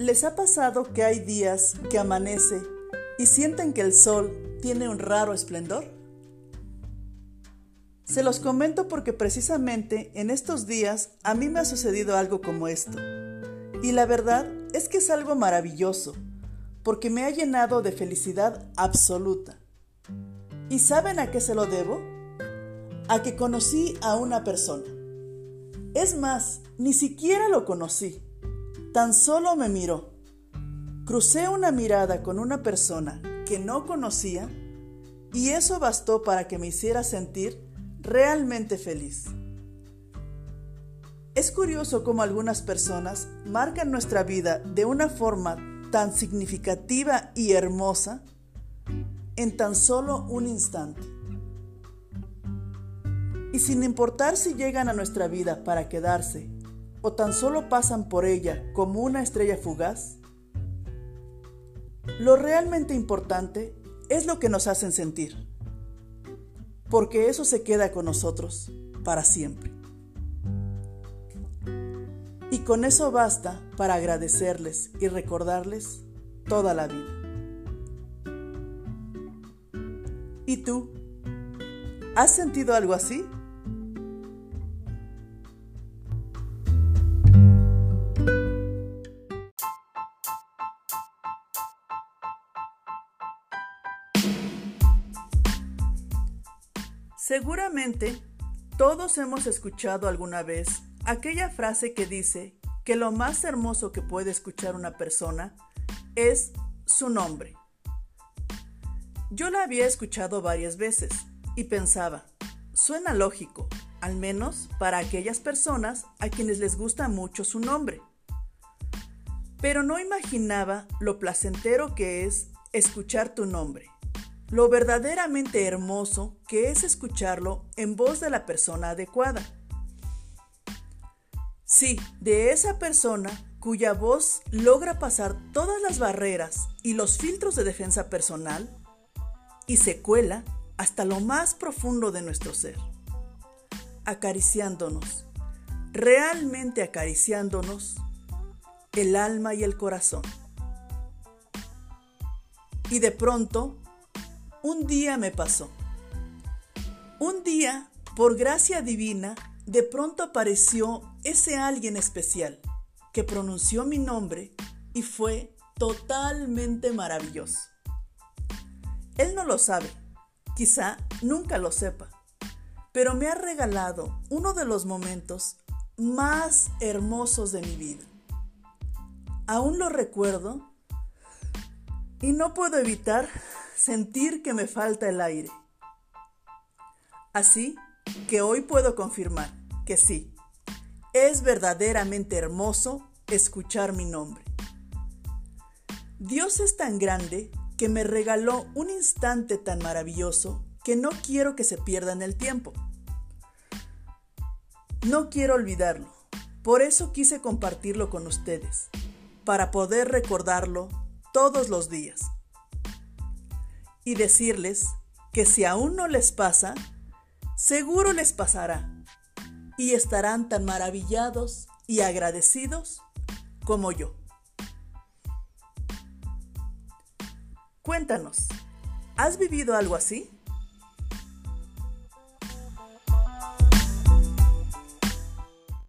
les ha pasado que hay días que amanece y sienten que el sol tiene un raro esplendor? Se los comento porque precisamente en estos días a mí me ha sucedido algo como esto. Y la verdad es que es algo maravilloso, porque me ha llenado de felicidad absoluta. ¿Y saben a qué se lo debo? A que conocí a una persona. Es más, ni siquiera lo conocí. Tan solo me miró. Crucé una mirada con una persona que no conocía y eso bastó para que me hiciera sentir realmente feliz. Es curioso cómo algunas personas marcan nuestra vida de una forma tan significativa y hermosa en tan solo un instante. Y sin importar si llegan a nuestra vida para quedarse o tan solo pasan por ella como una estrella fugaz, lo realmente importante es lo que nos hacen sentir, porque eso se queda con nosotros para siempre. Y con eso basta para agradecerles y recordarles toda la vida. ¿Y tú? ¿Has sentido algo así? Seguramente todos hemos escuchado alguna vez aquella frase que dice que lo más hermoso que puede escuchar una persona es su nombre. Yo la había escuchado varias veces y pensaba, suena lógico, al menos para aquellas personas a quienes les gusta mucho su nombre. Pero no imaginaba lo placentero que es escuchar tu nombre lo verdaderamente hermoso que es escucharlo en voz de la persona adecuada. Sí, de esa persona cuya voz logra pasar todas las barreras y los filtros de defensa personal y se cuela hasta lo más profundo de nuestro ser, acariciándonos, realmente acariciándonos el alma y el corazón. Y de pronto un día me pasó. Un día, por gracia divina, de pronto apareció ese alguien especial que pronunció mi nombre y fue totalmente maravilloso. Él no lo sabe, quizá nunca lo sepa, pero me ha regalado uno de los momentos más hermosos de mi vida. Aún lo recuerdo y no puedo evitar sentir que me falta el aire. Así que hoy puedo confirmar que sí, es verdaderamente hermoso escuchar mi nombre. Dios es tan grande que me regaló un instante tan maravilloso que no quiero que se pierda en el tiempo. No quiero olvidarlo, por eso quise compartirlo con ustedes, para poder recordarlo todos los días y decirles que si aún no les pasa, seguro les pasará y estarán tan maravillados y agradecidos como yo. Cuéntanos, ¿has vivido algo así?